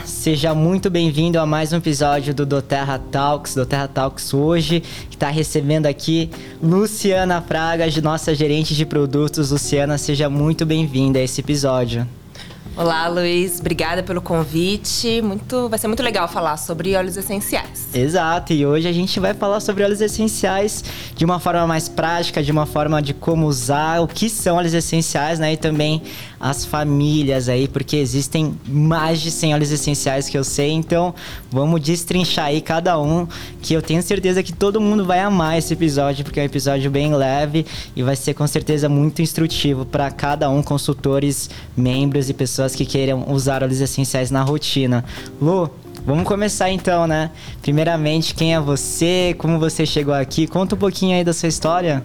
Olá, seja muito bem-vindo a mais um episódio do Doterra Talks. Doterra Talks hoje, que está recebendo aqui Luciana Fraga, nossa gerente de produtos. Luciana, seja muito bem-vinda a esse episódio. Olá, Luiz. Obrigada pelo convite. Muito, vai ser muito legal falar sobre óleos essenciais. Exato. E hoje a gente vai falar sobre óleos essenciais de uma forma mais prática, de uma forma de como usar, o que são óleos essenciais, né? E também as famílias aí, porque existem mais de 100 óleos essenciais que eu sei. Então, vamos destrinchar aí cada um, que eu tenho certeza que todo mundo vai amar esse episódio, porque é um episódio bem leve e vai ser com certeza muito instrutivo para cada um, consultores, membros e pessoas que queiram usar óleos essenciais na rotina. Lu, vamos começar então, né? Primeiramente, quem é você? Como você chegou aqui? Conta um pouquinho aí da sua história.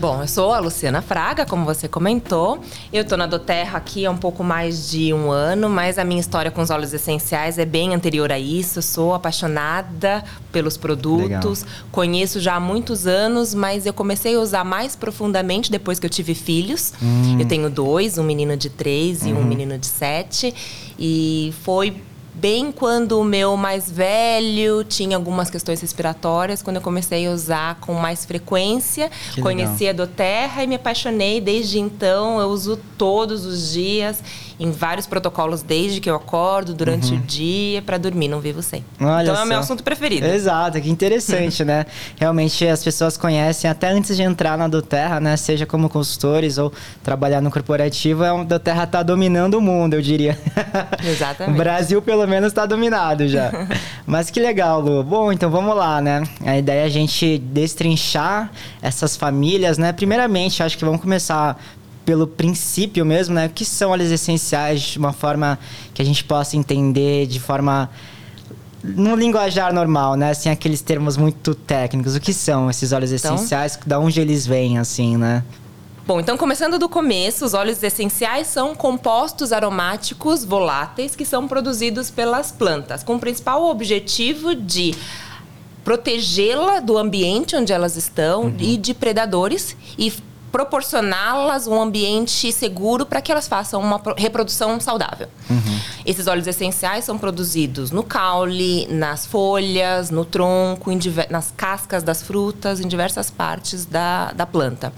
Bom, eu sou a Luciana Fraga, como você comentou. Eu tô na Doterra aqui há um pouco mais de um ano, mas a minha história com os óleos essenciais é bem anterior a isso. Eu sou apaixonada pelos produtos, Legal. conheço já há muitos anos, mas eu comecei a usar mais profundamente depois que eu tive filhos. Hum. Eu tenho dois, um menino de três e um uhum. menino de sete. E foi bem quando o meu mais velho tinha algumas questões respiratórias, quando eu comecei a usar com mais frequência, que conheci legal. a Doterra e me apaixonei desde então. Eu uso todos os dias em vários protocolos desde que eu acordo, durante uhum. o dia, para dormir, não vivo sem. Olha então só. é o meu assunto preferido. Exato, que interessante, né? Realmente as pessoas conhecem até antes de entrar na Doterra, né? Seja como consultores ou trabalhar no corporativo, a Doterra está dominando o mundo, eu diria. Exatamente. o Brasil, pelo menos, está dominado já. Mas que legal, Lu. Bom, então vamos lá, né? A ideia é a gente destrinchar essas famílias, né? Primeiramente, acho que vamos começar pelo princípio mesmo, né? O que são óleos essenciais de uma forma que a gente possa entender de forma no linguajar normal, né? Sem aqueles termos muito técnicos. O que são esses óleos então, essenciais? Da onde eles vêm, assim, né? Bom, então começando do começo, os óleos essenciais são compostos aromáticos voláteis que são produzidos pelas plantas, com o principal objetivo de protegê-la do ambiente onde elas estão uhum. e de predadores e proporcioná-las um ambiente seguro para que elas façam uma reprodução saudável. Uhum. Esses óleos essenciais são produzidos no caule, nas folhas, no tronco, nas cascas das frutas, em diversas partes da, da planta.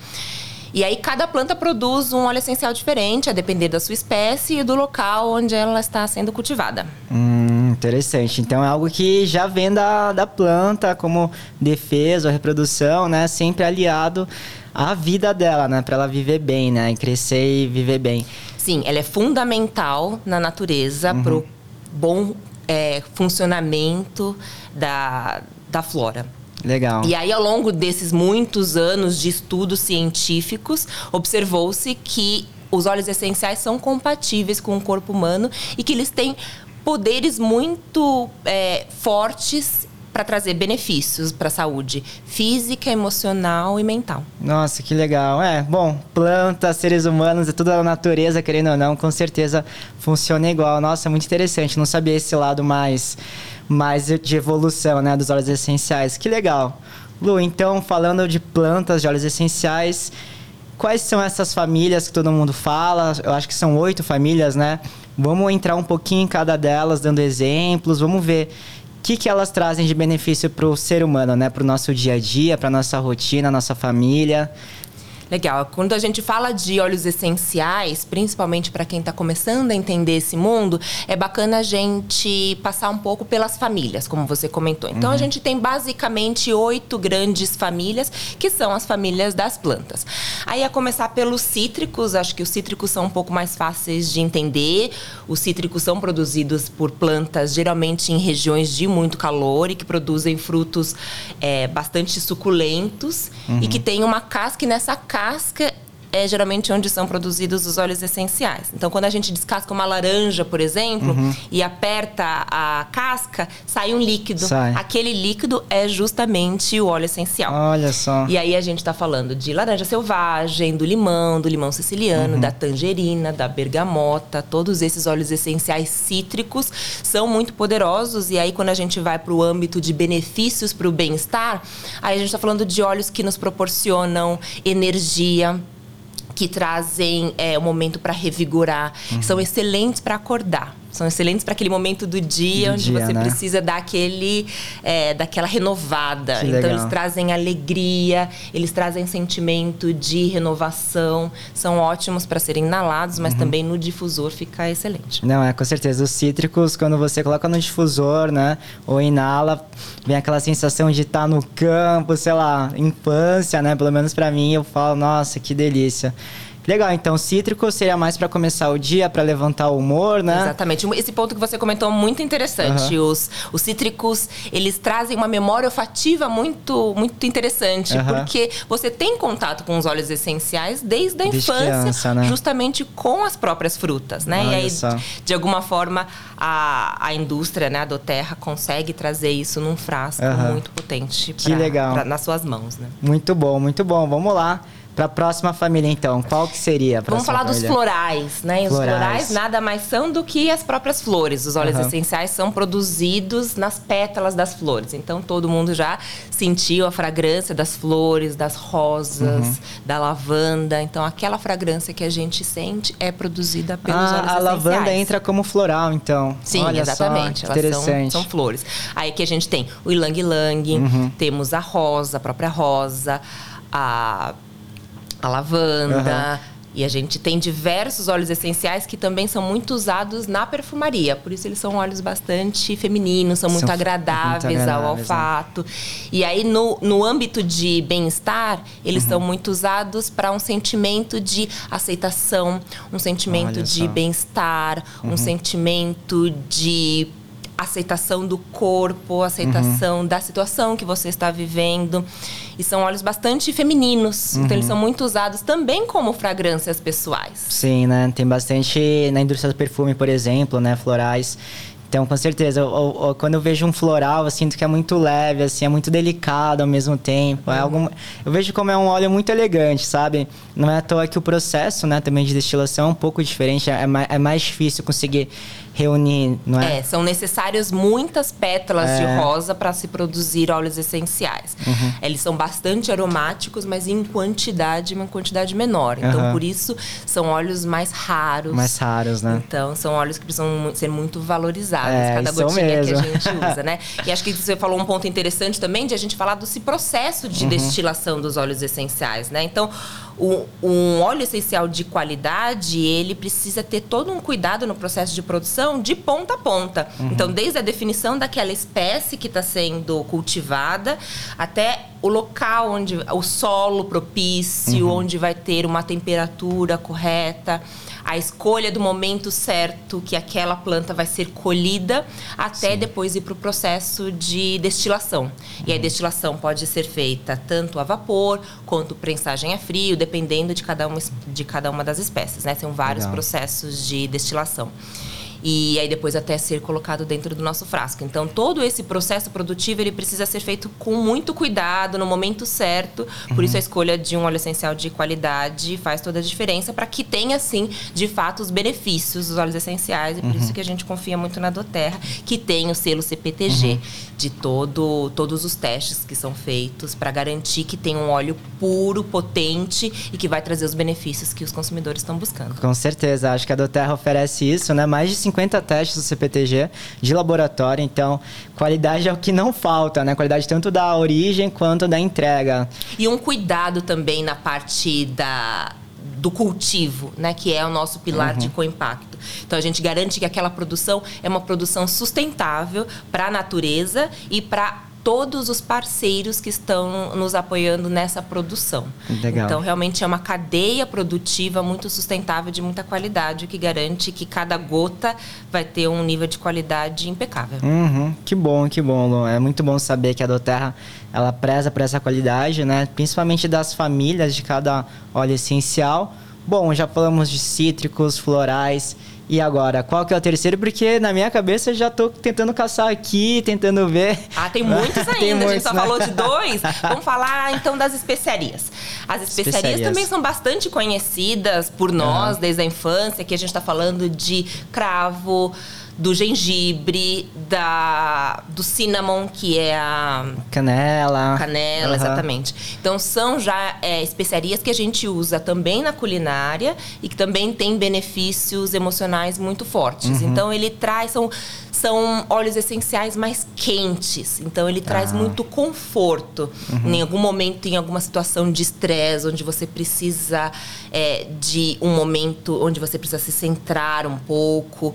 E aí cada planta produz um óleo essencial diferente, a depender da sua espécie e do local onde ela está sendo cultivada. Hum, interessante. Então é algo que já vem da, da planta como defesa ou reprodução, né? Sempre aliado a vida dela, né? Para ela viver bem, né? E crescer e viver bem. Sim, ela é fundamental na natureza uhum. para o bom é, funcionamento da, da flora. Legal. E aí, ao longo desses muitos anos de estudos científicos, observou-se que os óleos essenciais são compatíveis com o corpo humano e que eles têm poderes muito é, fortes para trazer benefícios para a saúde física, emocional e mental. Nossa, que legal. É, bom, plantas, seres humanos, é tudo da natureza, querendo ou não, com certeza funciona igual. Nossa, muito interessante. Não sabia esse lado mais, mais de evolução, né, dos óleos essenciais. Que legal. Lu, então, falando de plantas, de óleos essenciais, quais são essas famílias que todo mundo fala? Eu acho que são oito famílias, né? Vamos entrar um pouquinho em cada delas, dando exemplos. Vamos ver o que, que elas trazem de benefício para o ser humano, né? Para o nosso dia a dia, para nossa rotina, nossa família. Legal. Quando a gente fala de óleos essenciais, principalmente para quem está começando a entender esse mundo, é bacana a gente passar um pouco pelas famílias, como você comentou. Então, uhum. a gente tem basicamente oito grandes famílias, que são as famílias das plantas. Aí, a começar pelos cítricos, acho que os cítricos são um pouco mais fáceis de entender. Os cítricos são produzidos por plantas, geralmente em regiões de muito calor e que produzem frutos é, bastante suculentos uhum. e que tem uma casca e nessa casca casca é geralmente onde são produzidos os óleos essenciais. Então, quando a gente descasca uma laranja, por exemplo, uhum. e aperta a casca, sai um líquido. Sai. Aquele líquido é justamente o óleo essencial. Olha só. E aí a gente está falando de laranja selvagem, do limão, do limão siciliano, uhum. da tangerina, da bergamota. Todos esses óleos essenciais cítricos são muito poderosos. E aí, quando a gente vai para o âmbito de benefícios para o bem-estar, aí a gente está falando de óleos que nos proporcionam energia que trazem é, um momento para revigorar, uhum. são excelentes para acordar. São excelentes para aquele momento do dia Do onde dia, você né? precisa dar aquele, é, daquela renovada. Que então legal. eles trazem alegria, eles trazem sentimento de renovação. São ótimos para serem inalados, Uhum. mas também no difusor fica excelente. Não, é com certeza. Os cítricos, quando você coloca no difusor, né? Ou inala, vem aquela sensação de estar no campo, sei lá, infância, né? Pelo menos pra mim, eu falo, nossa, que delícia. Legal, então cítrico seria mais pra começar o dia, pra levantar o humor, né? Exatamente. Esse ponto que você comentou é muito interessante. Os, os cítricos, eles trazem uma memória olfativa muito, muito interessante. Aham. Porque você tem contato com os óleos essenciais desde a Desde infância, criança, né? justamente com as próprias frutas, né? Olha e aí, só. de alguma forma, a, a indústria, né, a Doterra, consegue trazer isso num frasco Aham. muito potente Que legal. pra- nas suas mãos, né? Muito bom, muito bom. Vamos lá. Pra próxima família, então. Qual que seria a Vamos falar dos família? florais, né? E os Florais. florais nada mais são do que as próprias flores. Os óleos Aham. essenciais são produzidos nas pétalas das flores. Então todo mundo já sentiu a fragrância das flores, das rosas, Uhum. da lavanda. Então aquela fragrância que a gente sente é produzida pelos óleos Ah, a essenciais. lavanda entra como floral, então. Sim, Olha exatamente. Só, Elas interessante. são, são flores. Aí que a gente tem o ilang-ilang, Uhum. temos a rosa, a própria rosa, a, a lavanda. E a gente tem diversos óleos essenciais que também são muito usados na perfumaria. Por isso eles são óleos bastante femininos, são muito São agradáveis, muito ao agradáveis, né? olfato. E aí, no, no âmbito de bem-estar, eles Uhum. são muito usados para um sentimento de aceitação, um sentimento Olha de só. Uhum. bem-estar, um sentimento de aceitação do corpo, aceitação Uhum. da situação que você está vivendo. E são óleos bastante femininos. Então, Uhum. eles são muito usados também como fragrâncias pessoais. Sim, né? Tem bastante na indústria do perfume, por exemplo, né? Florais. Então, com certeza, eu- eu- eu- quando eu vejo um floral, eu sinto que é muito leve, assim, é muito delicado ao mesmo tempo. É algo, eu vejo como é um óleo muito elegante, sabe? Não é à toa que o processo, né, também de destilação é um pouco diferente, é mais, é mais difícil conseguir reunir, não é? É, são necessárias muitas pétalas de É. rosa para se produzir óleos essenciais. Uhum. Eles são bastante aromáticos, mas em quantidade, uma quantidade menor. Então, Aham. por isso, são óleos mais raros. Mais raros, né? Então, são óleos que precisam ser muito valorizados, É, cada gotinha mesmo. que a gente usa, né? E acho que você falou um ponto interessante também de a gente falar desse processo de Uhum. destilação dos óleos essenciais, né? Então, um óleo essencial de qualidade, ele precisa ter todo um cuidado no processo de produção de ponta a ponta. Uhum. Então, desde a definição daquela espécie que está sendo cultivada até o local onde o solo propício, Uhum. onde vai ter uma temperatura correta, a escolha do momento certo que aquela planta vai ser colhida, até depois ir para o processo de destilação. E a Uhum. destilação pode ser feita tanto a vapor quanto prensagem a frio, dependendo de cada uma, de cada uma das espécies, né? São vários Legal. processos de destilação. E aí depois até ser colocado dentro do nosso frasco. Então todo esse processo produtivo ele precisa ser feito com muito cuidado no momento certo. Por isso a escolha de um óleo essencial de qualidade faz toda a diferença para que tenha sim, de fato, os benefícios dos óleos essenciais e por isso que a gente confia muito na Doterra, que tem o selo CPTG de todo todos os testes que são feitos para garantir que tem um óleo puro, potente e que vai trazer os benefícios que os consumidores estão buscando. Com certeza, acho que a Doterra oferece isso, né? Mais de 50 testes do CPTG de laboratório, então qualidade é o que não falta, né? Qualidade tanto da origem quanto da entrega. E um cuidado também na parte da, do cultivo, né? Que é o nosso pilar de co-impacto. Então a gente garante que aquela produção é uma produção sustentável para a natureza e para todos os parceiros que estão nos apoiando nessa produção. Legal. Então realmente é uma cadeia produtiva muito sustentável de muita qualidade que garante que cada gota vai ter um nível de qualidade impecável. Uhum, que bom, que bom, Lu. É muito bom saber que a Doterra ela preza por essa qualidade, né? Principalmente das famílias de cada óleo essencial. Bom, já falamos de cítricos, florais. E agora, qual que é o terceiro? Porque na minha cabeça eu já tô tentando caçar aqui, tentando ver. Ah, tem muitos ainda. Tem a gente muitos, só né? falou de dois. Vamos falar então das especiarias. As especiarias, Especiarias. também são bastante conhecidas por nós Aham. desde a infância, que a gente está falando de cravo, do gengibre, da, do cinnamon, que é a. Canela. Canela, uhum. exatamente. Então, são já é, especiarias que a gente usa também na culinária e que também tem benefícios emocionais muito fortes. Uhum. Então, ele traz. São, são óleos essenciais mais quentes. Então, ele traz ah. muito conforto. Uhum. Em algum momento, em alguma situação de estresse, onde você precisa é, de um momento onde você precisa se centrar um pouco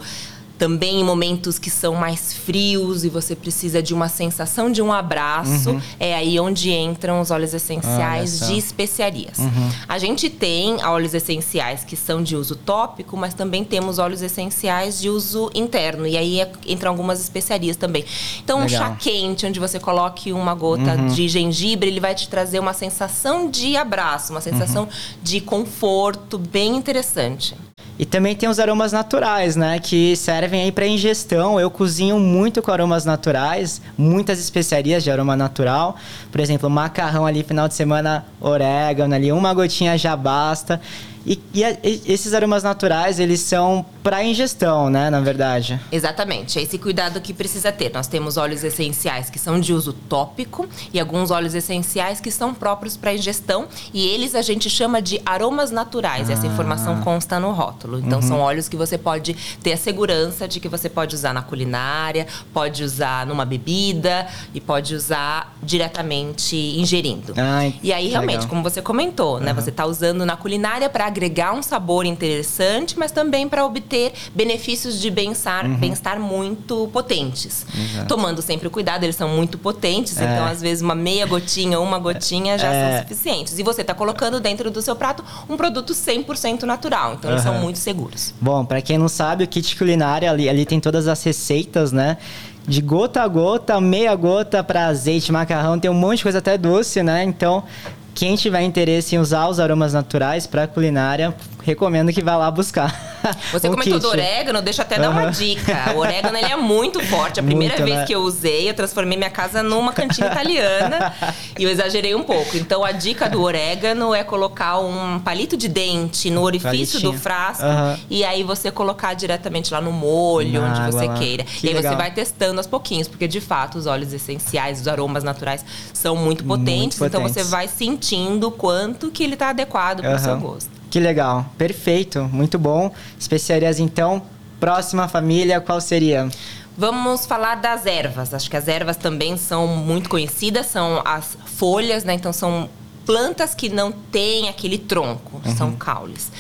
também em momentos que são mais frios e você precisa de uma sensação de um abraço, uhum. é aí onde entram os óleos essenciais de especiarias. Uhum. A gente tem óleos essenciais que são de uso tópico, mas também temos óleos essenciais de uso interno. E aí é, entram algumas especiarias também. Então, Legal. um chá quente, onde você coloque uma gota uhum. de gengibre, ele vai te trazer uma sensação de abraço, uma sensação uhum. de conforto bem interessante. E também tem os aromas naturais, né? Que servem aí para ingestão. Eu cozinho muito com aromas naturais, muitas especiarias de aroma natural. Por exemplo, macarrão ali, final de semana, orégano ali, uma gotinha já basta. E, e, e, esses aromas naturais, eles são para ingestão, né, na verdade. Exatamente. É esse cuidado que precisa ter. Nós temos óleos essenciais que são de uso tópico e alguns óleos essenciais que são próprios para ingestão. E eles a gente chama de aromas naturais. Ah. Essa informação consta no rótulo. Então, uhum. são óleos que você pode ter a segurança de que você pode usar na culinária, pode usar numa bebida e pode usar diretamente ingerindo. Ai, e aí, realmente, legal. como você comentou, né, uhum. você está usando na culinária para agregar um sabor interessante, mas também para obter benefícios de bem-estar uhum. bem muito potentes. Exato. Tomando sempre cuidado, eles são muito potentes, é. então às vezes uma meia gotinha uma gotinha já é. são suficientes. E você está colocando dentro do seu prato um produto 100% natural, então uhum. eles são muito seguros. Bom, para quem não sabe, o kit culinário ali, ali tem todas as receitas, né? de gota a gota, meia gota para azeite, macarrão, tem um monte de coisa até doce, né? Então, quem tiver interesse em usar os aromas naturais para culinária, recomendo que vá lá buscar. Você um comentou kit. do orégano, deixa eu até dar uma dica. O orégano ele é muito forte. A primeira muito, vez né? que eu usei, eu transformei minha casa numa cantina italiana e eu exagerei um pouco. Então a dica do orégano é colocar um palito de dente no orifício Palitinho. do frasco uhum. e aí você colocar diretamente lá no molho, Na onde você lá. queira. Que e aí legal. você vai testando aos pouquinhos, porque de fato os óleos essenciais, os aromas naturais são muito potentes, muito potentes. então você vai sentindo quanto que ele está adequado para o uhum. seu gosto. Que legal, perfeito, muito bom. Especiarias então, próxima família, qual seria? Vamos falar das ervas. Acho que as ervas também são muito conhecidas, são as folhas, né? Então são plantas que não têm aquele tronco, uhum. são caules.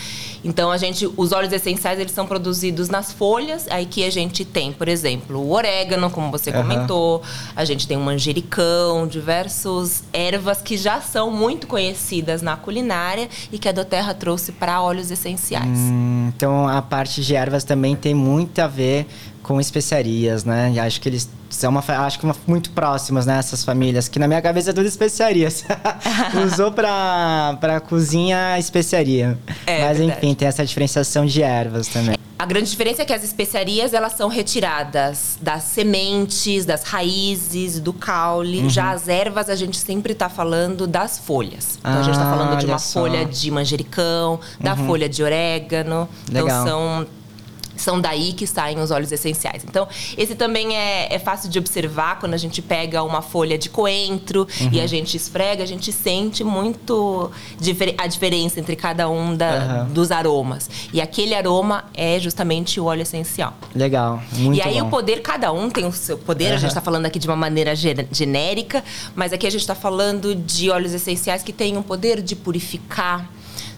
Então a gente, os óleos essenciais eles são produzidos nas folhas. Aí que a gente tem, por exemplo, o orégano, como você uhum. comentou. A gente tem o manjericão, diversas ervas que já são muito conhecidas na culinária e que a Doterra trouxe para óleos essenciais. Hum, então a parte de ervas também tem muito a ver com especiarias, né? E acho que eles são uma, acho que uma, muito próximas, né? Essas famílias, que na minha cabeça é tudo especiarias. Usou pra, pra cozinha especiaria. É, Mas verdade. enfim, tem essa diferenciação de ervas também. A grande diferença é que as especiarias elas são retiradas das sementes, das raízes, do caule. Uhum. Já as ervas a gente sempre está falando das folhas. Então ah, a gente está falando de uma só. folha de manjericão, da uhum. folha de orégano. Então, Legal. Então são são daí que saem os óleos essenciais. Então, esse também é, é fácil de observar quando a gente pega uma folha de coentro uhum. e a gente esfrega, a gente sente muito a diferença entre cada um da, uhum. dos aromas. E aquele aroma é justamente o óleo essencial. Legal, muito E aí bom. o poder, cada um tem o seu poder, uhum. a gente está falando aqui de uma maneira genérica, mas aqui a gente está falando de óleos essenciais que têm um poder de purificar.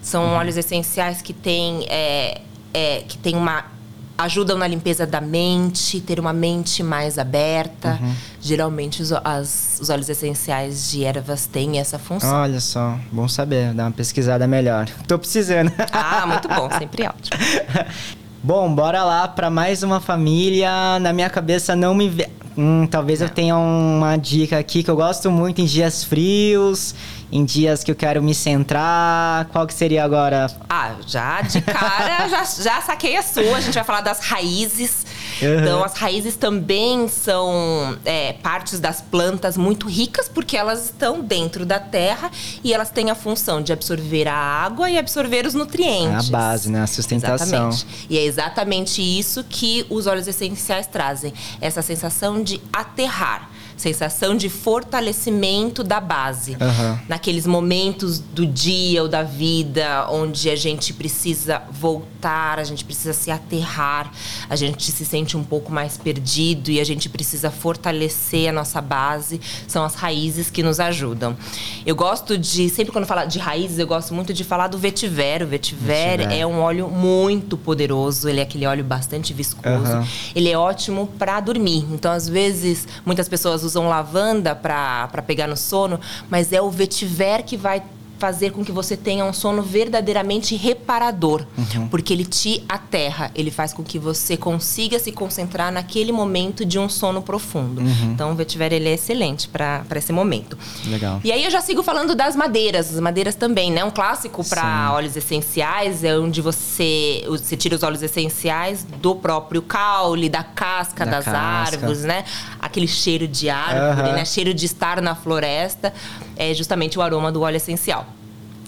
São uhum. óleos essenciais que têm, é, é, que têm uma ajudam na limpeza da mente, ter uma mente mais aberta. Uhum. Geralmente os, as, os óleos essenciais de ervas têm essa função. Olha só, bom saber, dar uma pesquisada melhor. Tô precisando. Ah, muito bom, sempre ótimo. Bom, bora lá para mais uma família. Na minha cabeça não me. Hum, talvez não. eu tenha uma dica aqui que eu gosto muito em dias frios em dias que eu quero me centrar? Qual que seria agora? Ah, já de cara, já, já saquei a sua. A gente vai falar das raízes. Uhum. Então, as raízes também são é, partes das plantas muito ricas, porque elas estão dentro da terra e elas têm a função de absorver a água e absorver os nutrientes. É a base, né? A sustentação. Exatamente. E é exatamente isso que os óleos essenciais trazem: essa sensação de aterrar sensação de fortalecimento da base. Uhum. Naqueles momentos do dia ou da vida onde a gente precisa voltar, a gente precisa se aterrar, a gente se sente um pouco mais perdido e a gente precisa fortalecer a nossa base, são as raízes que nos ajudam. Eu gosto de, sempre quando falo de raízes, eu gosto muito de falar do vetiver. O vetiver, vetiver. é um óleo muito poderoso, ele é aquele óleo bastante viscoso. Uhum. Ele é ótimo para dormir. Então, às vezes, muitas pessoas usam lavanda para pegar no sono, mas é o vetiver que vai fazer com que você tenha um sono verdadeiramente reparador, uhum. porque ele te aterra, ele faz com que você consiga se concentrar naquele momento de um sono profundo. Uhum. Então, o vetiver ele é excelente para esse momento. Legal. E aí eu já sigo falando das madeiras, as madeiras também, né? Um clássico para óleos essenciais é onde você você tira os óleos essenciais do próprio caule, da casca da das casca. árvores, né? Aquele cheiro de árvore, uhum. né? Cheiro de estar na floresta, é justamente o aroma do óleo essencial.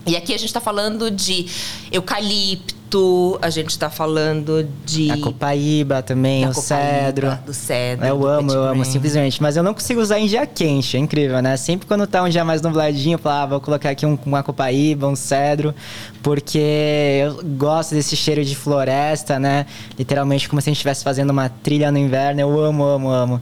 E aqui a gente está falando de eucalipto, a gente está falando de. A copaíba também, o cedro. Do cedro. Eu amo, eu amo, simplesmente. Mas eu não consigo usar em dia quente, é incrível, né? Sempre quando tá um dia mais nubladinho, eu falo, ah, vou colocar aqui um, uma copaíba, um cedro, porque eu gosto desse cheiro de floresta, né? Literalmente como se a gente estivesse fazendo uma trilha no inverno. Eu amo, amo, amo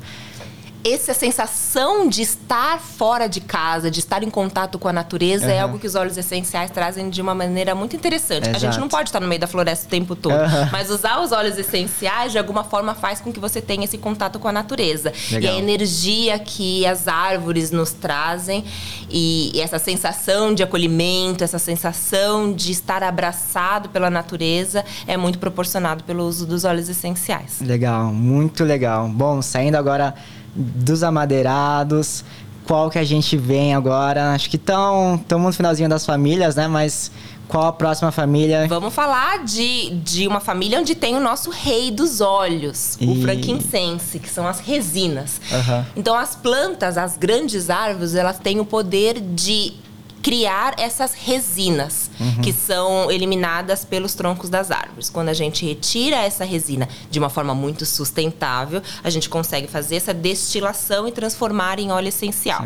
essa sensação de estar fora de casa, de estar em contato com a natureza, uhum. é algo que os óleos essenciais trazem de uma maneira muito interessante. Exato. A gente não pode estar no meio da floresta o tempo todo, uhum. mas usar os óleos essenciais de alguma forma faz com que você tenha esse contato com a natureza. Legal. E a energia que as árvores nos trazem e, e essa sensação de acolhimento, essa sensação de estar abraçado pela natureza é muito proporcionado pelo uso dos óleos essenciais. Legal, muito legal. Bom, saindo agora dos amadeirados, qual que a gente vem agora? Acho que estamos no finalzinho das famílias, né? Mas qual a próxima família? Vamos falar de, de uma família onde tem o nosso rei dos olhos, e... o frankincense, que são as resinas. Uhum. Então, as plantas, as grandes árvores, elas têm o poder de criar essas resinas uhum. que são eliminadas pelos troncos das árvores. Quando a gente retira essa resina de uma forma muito sustentável, a gente consegue fazer essa destilação e transformar em óleo essencial.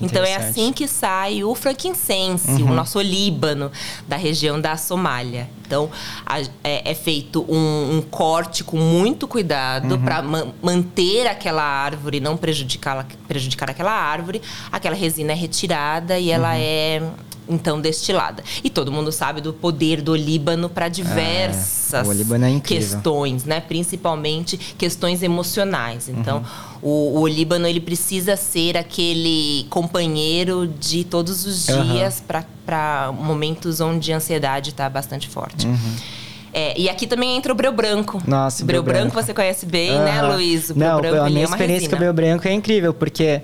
então é assim que sai o frankincense, uhum. o nosso olíbano da região da Somália. Então a, é, é, feito um, um, corte com muito cuidado uhum. para ma manter aquela árvore, não prejudicar, prejudicar aquela árvore. Aquela resina é retirada e ela uhum. é então destilada. E todo mundo sabe do poder do Líbano para diversas é, é questões, né? Principalmente questões emocionais. Então, uhum. o, o Líbano ele precisa ser aquele companheiro de todos os dias uhum. para momentos onde a ansiedade está bastante forte. Uhum. É, e aqui também entra o breu branco. Nossa, o breu, breu branco. branco você conhece bem, né, Luiz? O breu Não, branco, a minha é experiência com o breu branco é incrível, porque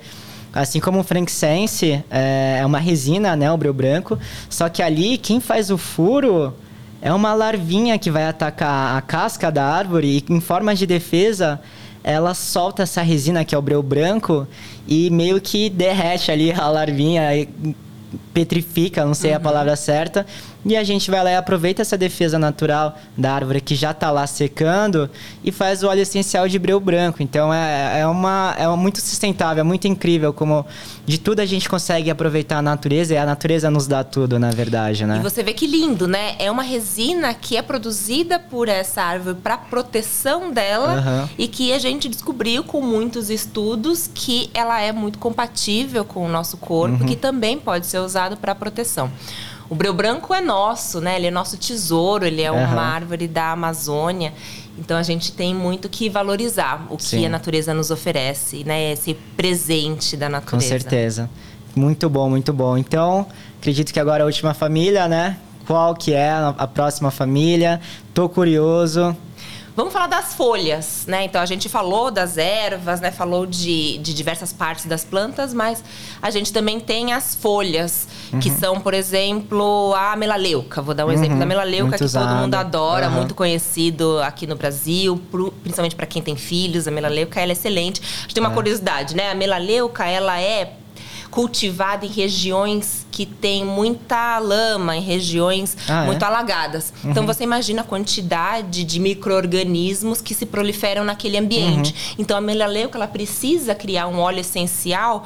Assim como o frankincense é, é uma resina, né, o breu branco. Só que ali, quem faz o furo é uma larvinha que vai atacar a casca da árvore e, em forma de defesa, ela solta essa resina, que é o breu branco, e meio que derrete ali a larvinha, petrifica, não sei uhum. a palavra certa, e a gente vai lá e aproveita essa defesa natural da árvore que já está lá secando e faz o óleo essencial de breu branco. Então é, é, uma, é muito sustentável, é muito incrível como de tudo a gente consegue aproveitar a natureza e a natureza nos dá tudo, na verdade, né? E você vê que lindo, né? É uma resina que é produzida por essa árvore para proteção dela uhum. e que a gente descobriu com muitos estudos que ela é muito compatível com o nosso corpo, uhum. que também pode ser usado para proteção. O breu branco é nosso, né? Ele é nosso tesouro, ele é uhum. uma árvore da Amazônia. Então a gente tem muito que valorizar o Sim. que a natureza nos oferece, né? Esse presente da natureza. Com certeza. Muito bom, muito bom. Então, acredito que agora a última família, né? Qual que é a próxima família? Tô curioso. Vamos falar das folhas, né? Então a gente falou das ervas, né? Falou de, de diversas partes das plantas, mas a gente também tem as folhas, uhum. que são, por exemplo, a melaleuca. Vou dar um uhum. exemplo da melaleuca muito que usado. todo mundo adora, uhum. muito conhecido aqui no Brasil, principalmente para quem tem filhos. A melaleuca ela é excelente. A gente tem uma é. curiosidade, né? A melaleuca ela é cultivada em regiões que tem muita lama, em regiões ah, é? muito é? alagadas. Uhum. Então você imagina a quantidade de micro-organismos que se proliferam naquele ambiente. Uhum. Então a melaleuca ela precisa criar um óleo essencial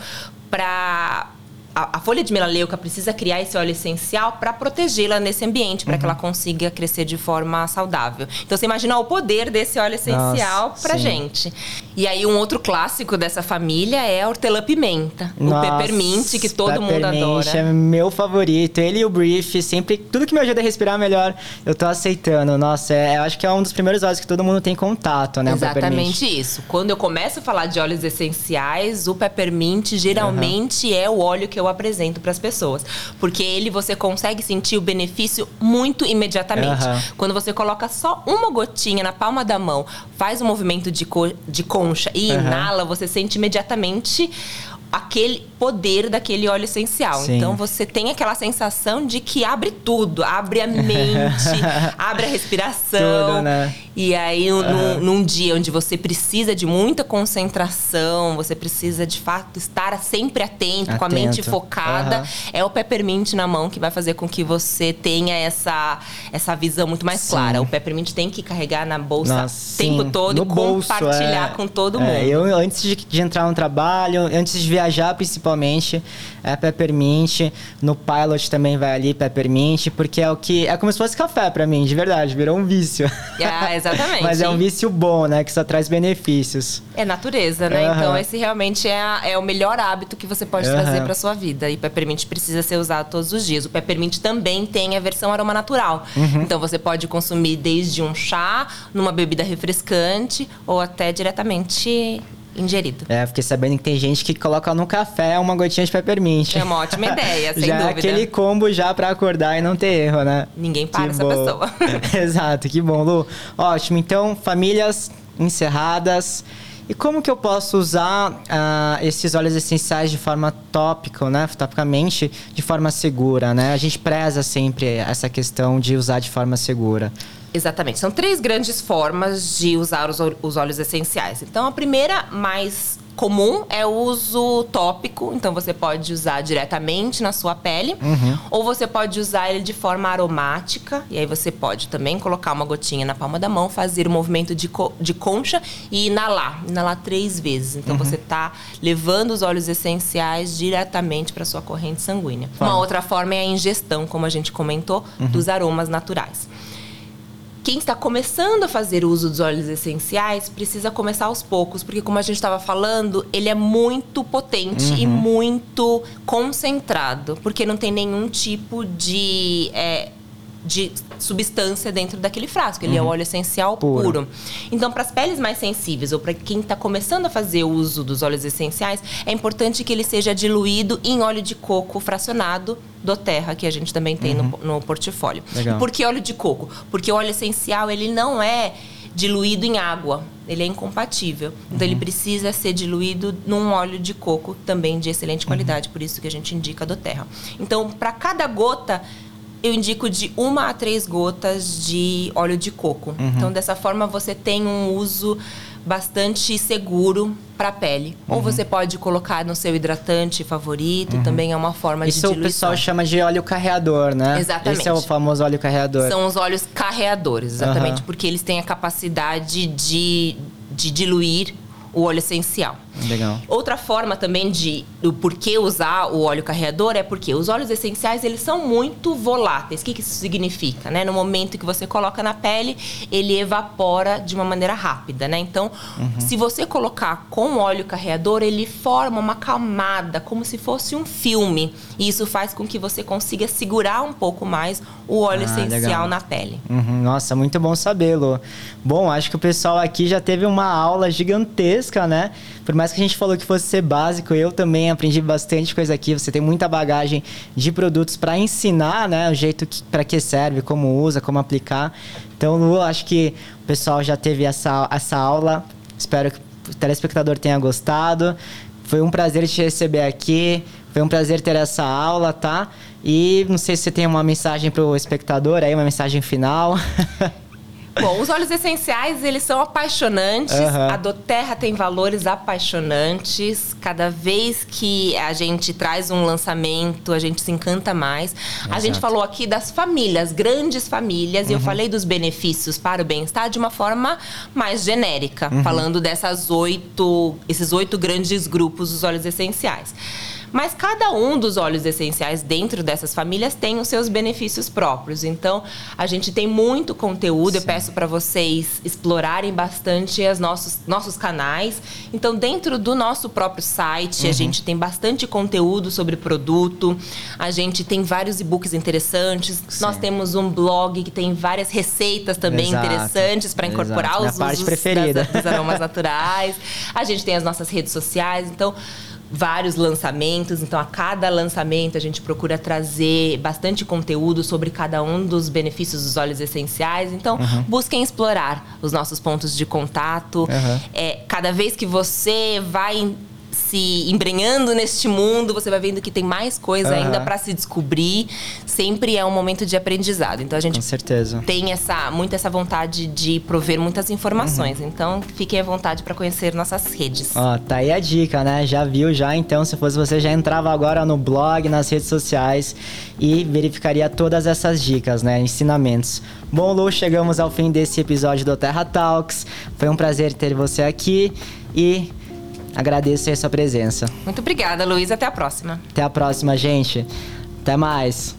para a, a, folha de melaleuca precisa criar esse óleo essencial para protegê-la nesse ambiente, para uhum. que ela consiga crescer de forma saudável. Então você imagina o poder desse óleo essencial para gente. E aí um outro clássico dessa família é a hortelã-pimenta, o peppermint que todo mundo adora. é meu favorito. Ele e o brief, sempre tudo que me ajuda a respirar melhor, eu tô aceitando. Nossa, é, eu acho que é um dos primeiros óleos que todo mundo tem contato, né? Exatamente isso. Quando eu começo a falar de óleos essenciais, o peppermint geralmente uhum. é o óleo que eu apresento para as pessoas. Porque ele você consegue sentir o benefício muito imediatamente. Uhum. Quando você coloca só uma gotinha na palma da mão, faz um movimento de, co de concha e uhum. inala, você sente imediatamente aquele poder daquele óleo essencial. Sim. Então você tem aquela sensação de que abre tudo, abre a mente, abre a respiração. Tudo, né? E aí, uhum. num, num, dia onde você precisa de muita concentração, você precisa de fato estar sempre atento, atento. com a mente focada, uhum. é o peppermint na mão que vai fazer com que você tenha essa, essa visão muito mais sim. clara. O peppermint tem que carregar na bolsa o tempo todo no e bolso, compartilhar é, com todo mundo. É, eu, antes de, de entrar no trabalho, antes de viajar principalmente, é peppermint. No pilot também vai ali peppermint, porque é o que. É como se fosse café para mim, de verdade, virou um vício. Ah, Exatamente. Mas é um vício bom, né? Que só traz benefícios. É natureza, né? Uhum. Então, esse realmente é, a, é o melhor hábito que você pode uhum. trazer para sua vida. E peppermint precisa ser usado todos os dias. O peppermint também tem a versão aroma natural. Uhum. Então, você pode consumir desde um chá, numa bebida refrescante ou até diretamente ingerido. É, fiquei sabendo que tem gente que coloca no café uma gotinha de peppermint. É uma ótima ideia, sem já dúvida. aquele combo já para acordar e não ter erro, né? Ninguém para que essa bom. pessoa. Exato, que bom, Lu. Ótimo, então, famílias encerradas. E como que eu posso usar uh, esses óleos essenciais de forma tópica, né? Topicamente, de forma segura, né? A gente preza sempre essa questão de usar de forma segura. Exatamente. São três grandes formas de usar os, os óleos essenciais. Então, a primeira, mais comum, é o uso tópico. Então, você pode usar diretamente na sua pele. Uhum. Ou você pode usar ele de forma aromática. E aí, você pode também colocar uma gotinha na palma da mão, fazer o um movimento de, co de concha e inalar. Inalar três vezes. Então, uhum. você está levando os óleos essenciais diretamente para sua corrente sanguínea. Uma outra forma é a ingestão, como a gente comentou, uhum. dos aromas naturais quem está começando a fazer uso dos óleos essenciais precisa começar aos poucos, porque como a gente estava falando, ele é muito potente uhum. e muito concentrado, porque não tem nenhum tipo de é, de substância dentro daquele frasco. Ele uhum. é óleo essencial puro. puro. Então, para as peles mais sensíveis ou para quem está começando a fazer uso dos óleos essenciais, é importante que ele seja diluído em óleo de coco fracionado do Terra, que a gente também tem uhum. no, no portfólio. Legal. Por que óleo de coco? Porque o óleo essencial, ele não é diluído em água. Ele é incompatível. Então, uhum. ele precisa ser diluído num óleo de coco, também de excelente qualidade. Por isso que a gente indica do Terra. Então, para cada gota eu indico de uma a três gotas de óleo de coco. Uhum. Então, dessa forma, você tem um uso bastante seguro para a pele. Uhum. Ou você pode colocar no seu hidratante favorito, uhum. também é uma forma Isso de diluição. Isso o pessoal chama de óleo carreador, né? Exatamente. Esse é o famoso óleo carreador. São os óleos carreadores, exatamente, porque eles têm a capacidade de, de diluir o óleo essencial. Legal. Outra forma também de o porquê usar o óleo carreador é porque os óleos essenciais eles são muito voláteis. O que, que isso significa? Né? No momento que você coloca na pele, ele evapora de uma maneira rápida. Né? Então, uhum. se você colocar com óleo carreador, ele forma uma camada, como se fosse um filme. E isso faz com que você consiga segurar um pouco mais o óleo ah, essencial legal. na pele. Uhum. Nossa, muito bom sabê-lo. Bom, acho que o pessoal aqui já teve uma aula gigantesca, né? Por mais que a gente falou que fosse ser básico, eu também aprendi bastante coisa aqui. Você tem muita bagagem de produtos para ensinar, né? O jeito para que serve, como usa, como aplicar. Então, Lu, acho que o pessoal já teve essa, essa aula. Espero que o telespectador tenha gostado. Foi um prazer te receber aqui. Foi um prazer ter essa aula, tá? E não sei se você tem uma mensagem para o espectador aí, uma mensagem final. Bom, os óleos essenciais, eles são apaixonantes. Uhum. A doTERRA tem valores apaixonantes. Cada vez que a gente traz um lançamento, a gente se encanta mais. Exato. A gente falou aqui das famílias, grandes famílias, uhum. e eu uhum. falei dos benefícios para o bem-estar de uma forma mais genérica, uhum. falando dessas oito, esses oito grandes grupos dos óleos essenciais. Mas cada um dos óleos essenciais dentro dessas famílias tem os seus benefícios próprios. Então, a gente tem muito conteúdo. Sim. Eu peço para vocês explorarem bastante os nossos, nossos canais. Então, dentro do nosso próprio site, uhum. a gente tem bastante conteúdo sobre produto. A gente tem vários e-books interessantes. Sim. Nós temos um blog que tem várias receitas também Exato. interessantes para incorporar Exato. os Minha usos preferida. Das, dos aromas naturais. A gente tem as nossas redes sociais. Então, vários lançamentos, então a cada lançamento a gente procura trazer bastante conteúdo sobre cada um dos benefícios dos óleos essenciais. Então, uhum. busquem explorar os nossos pontos de contato. Uhum. É, cada vez que você vai se embrenhando neste mundo, você vai vendo que tem mais coisa uhum. ainda para se descobrir. Sempre é um momento de aprendizado. Então a gente tem essa muito essa vontade de prover muitas informações. Uhum. Então fiquem à vontade para conhecer nossas redes. Ó, tá aí a dica, né? Já viu já, então se fosse você já entrava agora no blog, nas redes sociais e verificaria todas essas dicas, né, ensinamentos. Bom, Lu, chegamos ao fim desse episódio do Terra Talks. Foi um prazer ter você aqui e Agradeço a sua presença. Muito obrigada, Luiz. Até a próxima. Até a próxima, gente. Até mais.